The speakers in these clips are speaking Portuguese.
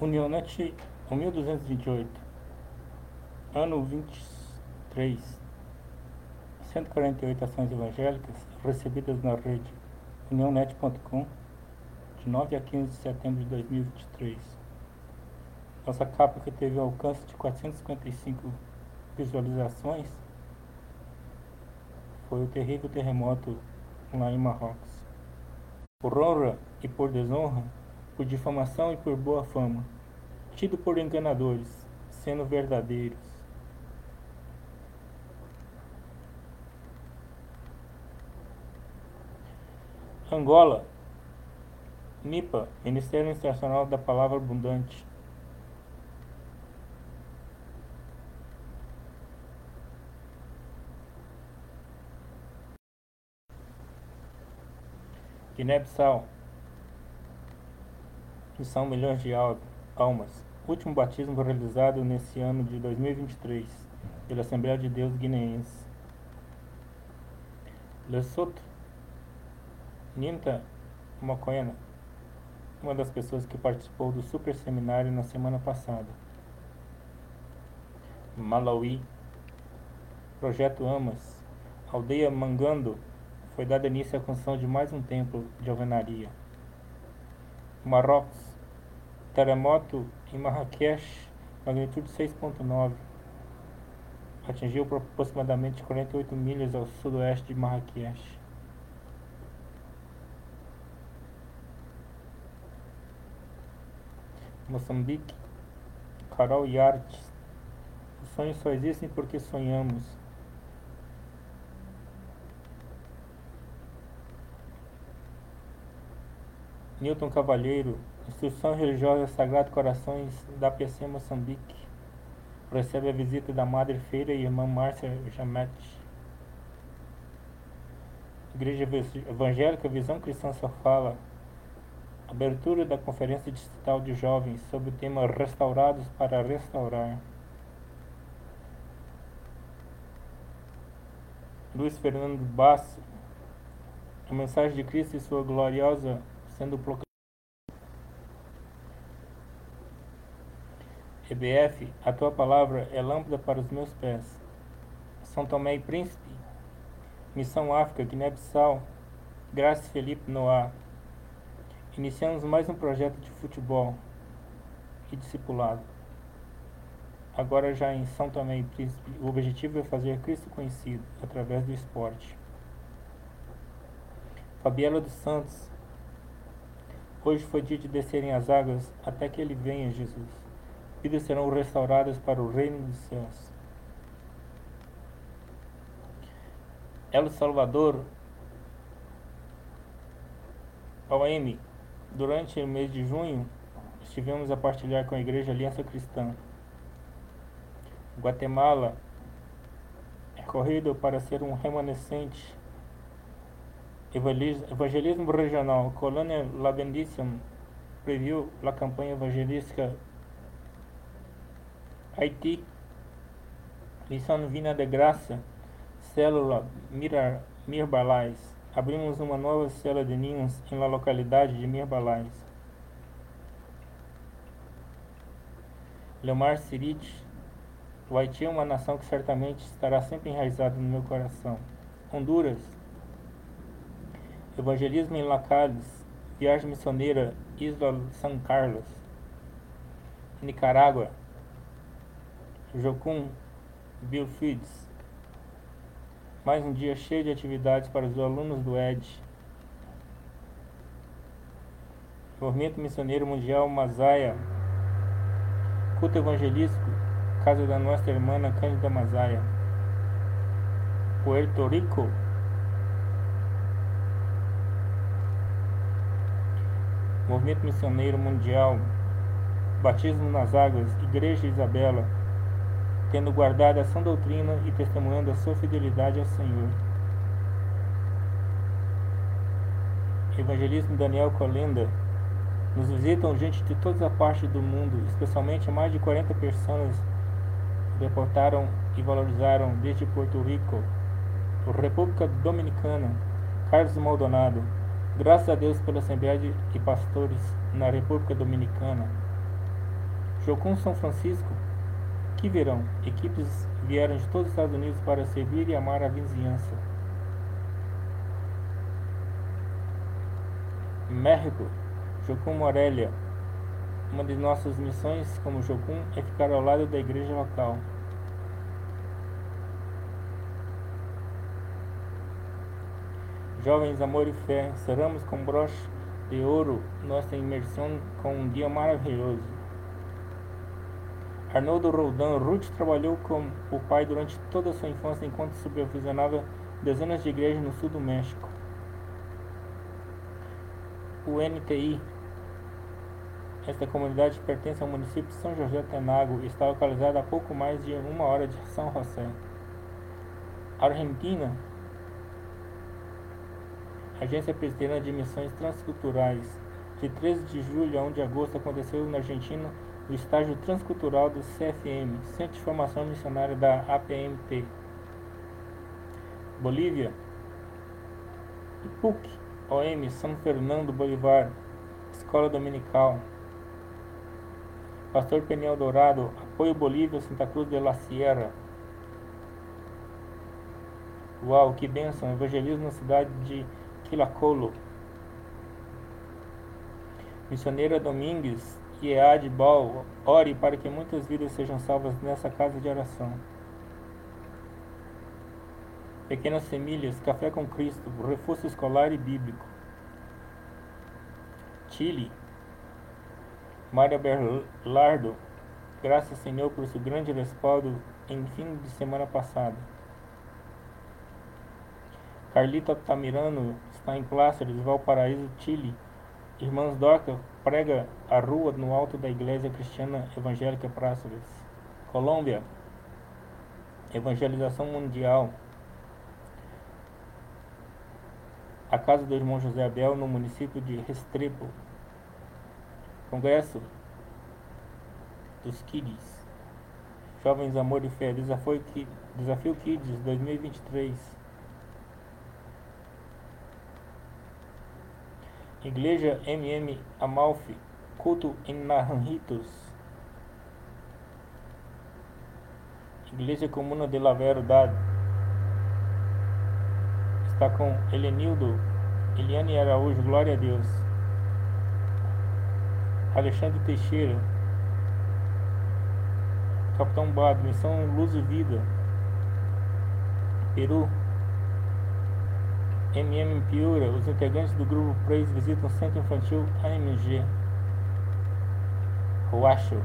Unionet 1228, ano 23, 148 ações evangélicas recebidas na rede unionet.com de 9 a 15 de setembro de 2023. Nossa capa que teve um alcance de 455 visualizações foi o terrível terremoto lá em Marrocos. Por honra e por desonra, por difamação e por boa fama, tido por enganadores, sendo verdadeiros. Angola, MIPA, Ministério Internacional da Palavra Abundante. Guiné-Bissau, que são milhões de almas. Último batismo realizado nesse ano de 2023 pela Assembleia de Deus Guineense. Lesotho, Ninta Mokoena, uma das pessoas que participou do super seminário na semana passada. Malawi, Projeto Amas, Aldeia Mangando, foi dada início à construção de mais um templo de alvenaria. Marrocos, terremoto em Marrakech, magnitude 6.9, atingiu aproximadamente 48 milhas ao sudoeste de Marrakech. Moçambique, Carol Yartes. Os sonhos só existem porque sonhamos. Newton Cavalheiro, Instrução Religiosa Sagrado Corações da PC Moçambique. Recebe a visita da Madre Feira e irmã Márcia Jamete. Igreja Evangélica Visão Cristã só fala. Abertura da Conferência Distrital de Jovens sobre o tema Restaurados para Restaurar. Luiz Fernando Basso. A mensagem de Cristo e sua gloriosa sendo proclamada. EBF, a tua palavra é lâmpada para os meus pés. São Tomé e Príncipe, Missão África, Guiné-Bissau, Graça Felipe Noah. Iniciamos mais um projeto de futebol e discipulado. Agora já em São Tomé e Príncipe, o objetivo é fazer Cristo conhecido através do esporte. Fabiela dos Santos, Hoje foi dia de descerem as águas até que ele venha, Jesus. Vidas serão restauradas para o reino dos céus. El Salvador, OM, durante o mês de junho, estivemos a partilhar com a Igreja Aliança Cristã. Guatemala é corrido para ser um remanescente Evangelismo regional. Colônia La Bendición previu a campanha evangelística Haiti. Missão Vina de Graça. Célula Mirbalais. Abrimos uma nova célula de ninhos em la localidade de Mirbalais. Leomar Sirit. O Haiti é uma nação que certamente estará sempre enraizada no meu coração. Honduras, Evangelismo em Lacales, Viagem Missioneira, Isla San Carlos, Nicarágua, Jocum, Biofides. Mais um dia cheio de atividades para os alunos do ED. Movimento Missioneiro Mundial Mazaia, Culto Evangelístico, Casa da Nossa Irmã Cândida Mazaia, Puerto Rico, Movimento Missioneiro Mundial, Batismo nas Águas, Igreja Isabela, tendo guardado a sã doutrina e testemunhando a sua fidelidade ao Senhor. Evangelismo Daniel Colenda, nos visitam gente de toda a parte do mundo, especialmente mais de 40 pessoas reportaram e valorizaram desde Porto Rico, República Dominicana, Carlos Maldonado, Graças a Deus pela Assembleia de Pastores na República Dominicana. Jocum São Francisco, que verão, equipes vieram de todos os Estados Unidos para servir e amar a vizinhança. México, Jocum Morelia, uma de nossas missões como Jocum é ficar ao lado da igreja local. Jovens, amor e fé, seramos com broche de ouro nossa imersão com um dia maravilhoso. Arnoldo Roldan Ruth trabalhou com o pai durante toda a sua infância enquanto supervisionava dezenas de igrejas no sul do México. O NTI esta comunidade pertence ao município de São José Tenago e está localizada a pouco mais de uma hora de São José. Argentina Agência Presbiteriana de Missões Transculturais. De 13 de julho a 1 de agosto aconteceu na Argentina o estágio transcultural do CFM, Centro de Formação Missionária da APMT. Bolívia, IPUC, OM, São Fernando Bolivar, Escola Dominical. Pastor Peniel Dourado, Apoio Bolívia, Santa Cruz de la Sierra. Uau, que bênção! Evangelismo na cidade de Quilacolo. Missioneira Domingues e Ead Bal, ore para que muitas vidas sejam salvas nessa casa de oração. Pequenas Semilhas, Café com Cristo, Reforço Escolar e Bíblico. Chile, Mária Berlardo, graças Senhor por seu grande respaldo em fim de semana passada. Carlita Tamirano está em Pláceres, Valparaíso, Chile. Irmãs Dorca prega a rua no alto da Igreja Cristiana Evangélica Pláceres. Colômbia. Evangelização Mundial. A casa do irmão José Abel no município de Restrepo. Congresso dos Kids. Jovens Amor e Fé. Desafio Kids 2023. Igreja MM Amalfi, culto em Naranjitos. Igreja Comuna de La Verdade. Está com Helenildo, Eliane Araújo, glória a Deus. Alexandre Teixeira. Capitão Bado, Missão Luz e Vida. Peru. MM Piura, os integrantes do grupo Praise visitam o Centro Infantil AMG. Roacho.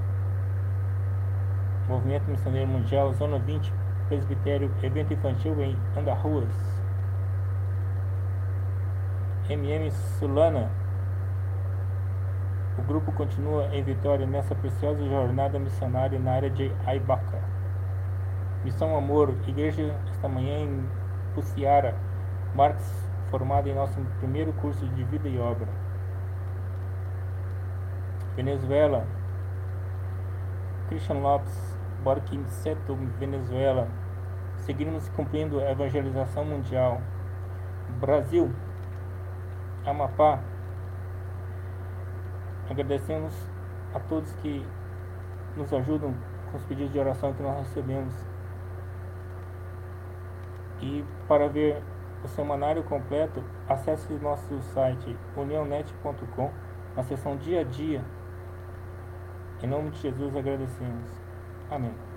Movimento Missioneiro Mundial, Zona 20, Presbitério, evento infantil em Andarruas. MM Sulana. O grupo continua em vitória nessa preciosa jornada missionária na área de Aibaca. Missão Amor, igreja esta manhã em Puciara. Marx, formado em nosso primeiro curso de vida e obra. Venezuela, Christian Lopes, Borquinceto, Venezuela. Seguimos cumprindo a evangelização mundial. Brasil, Amapá. Agradecemos a todos que nos ajudam com os pedidos de oração que nós recebemos. E para ver o semanário completo, acesse nosso site unionet.com na seção dia a dia. Em nome de Jesus agradecemos. Amém.